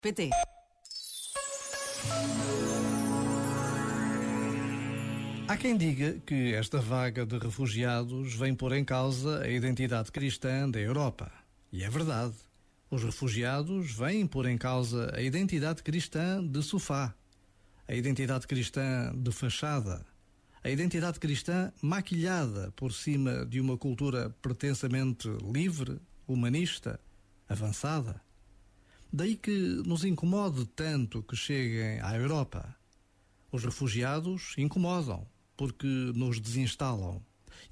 pt Há quem diga que esta vaga de refugiados vem pôr em causa a identidade cristã da Europa. E é verdade. Os refugiados vêm pôr em causa a identidade cristã de sofá, a identidade cristã de fachada, a identidade cristã maquilhada por cima de uma cultura pretensamente livre, humanista, avançada. Daí que nos incomode tanto que cheguem à Europa. Os refugiados incomodam, porque nos desinstalam.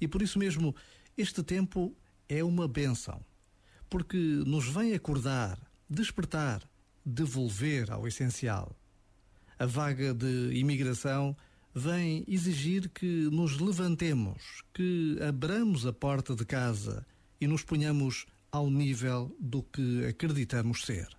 E por isso mesmo, este tempo é uma benção, porque nos vem acordar, despertar, devolver ao essencial. A vaga de imigração vem exigir que nos levantemos, que abramos a porta de casa e nos ponhamos ao nível do que acreditamos ser.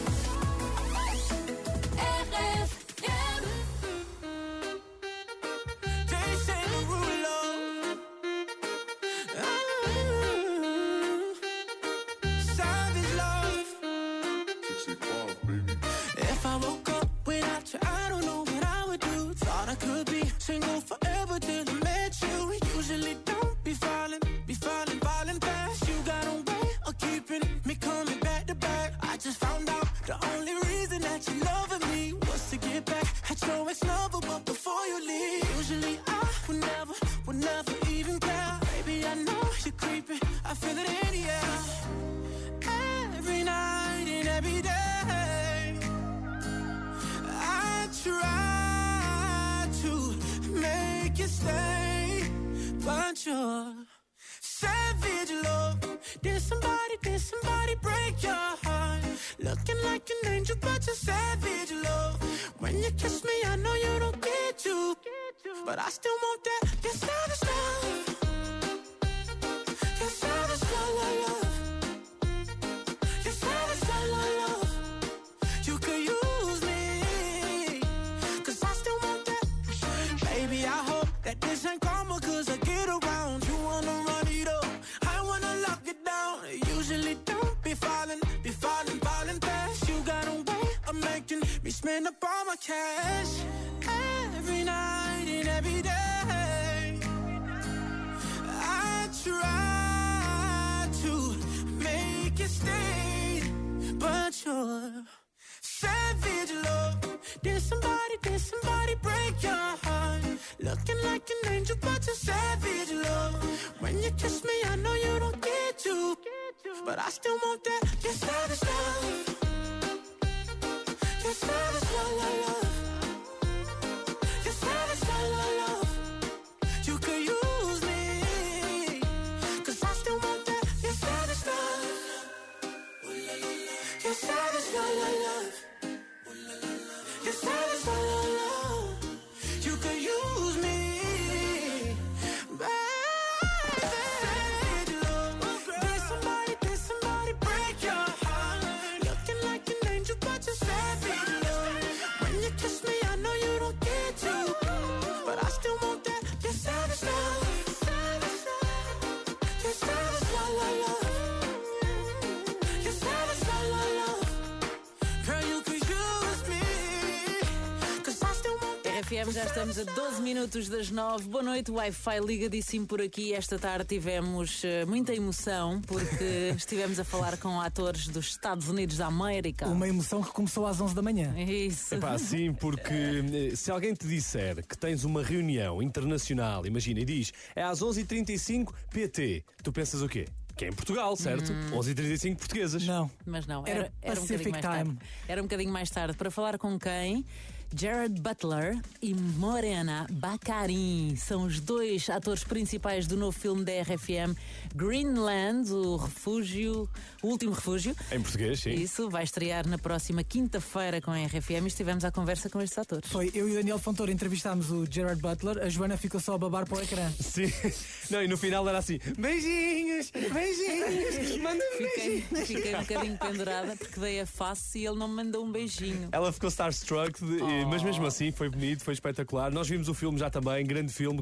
Before you leave, usually I would never, would never even care. Baby, I know you're creeping. I feel it in the air. Every night and every day. I try to make you stay, but you're savage love. Did somebody, did somebody break your heart? Looking like an angel, but you're savage love. When you kiss me, I know you don't to, but I still want that. Your savage love. Your savage love, love, love. Your savage love. You could use me, cause I still want that. Baby, I hope that this ain't karma, cause I get around. You wanna run it up, I wanna lock it down. Usually don't be falling, be falling, falling fast. You got a way of making me spend up all my cash. Make you stay, but you're savage love. Did somebody, did somebody break your heart? Looking like an angel, but you're savage love. When you kiss me, I know you don't get to, but I still want that. Your savage love. skyline. Já estamos a 12 minutos das 9. Boa noite, Wi-Fi ligadíssimo por aqui. Esta tarde tivemos eh, muita emoção porque estivemos a falar com atores dos Estados Unidos da América. Uma emoção que começou às 11 da manhã. Isso. Epá, sim, porque eh, se alguém te disser que tens uma reunião internacional, imagina, e diz é às 11h35 PT, tu pensas o quê? Que é em Portugal, certo? 11h35 portuguesas. Não. Mas não, Era era, era um bocadinho Pacific mais tarde. Time. Era um bocadinho mais tarde. Para falar com quem? Jared Butler e Morena Baccarin são os dois atores principais do novo filme da RFM Greenland, o refúgio, o último refúgio. Em português, sim. Isso vai estrear na próxima quinta-feira com a RFM e estivemos à conversa com estes atores. Foi eu e o Daniel Fontoura entrevistámos o Gerard Butler, a Joana ficou só a babar para o ecrã. Sim. Não, e no final era assim: beijinhos, beijinhos, manda Fiquei, fiquei um bocadinho pendurada porque dei a face e ele não me mandou um beijinho. Ela ficou starstruck de- mas mesmo assim foi bonito, foi espetacular. Nós vimos o filme já também, grande filme,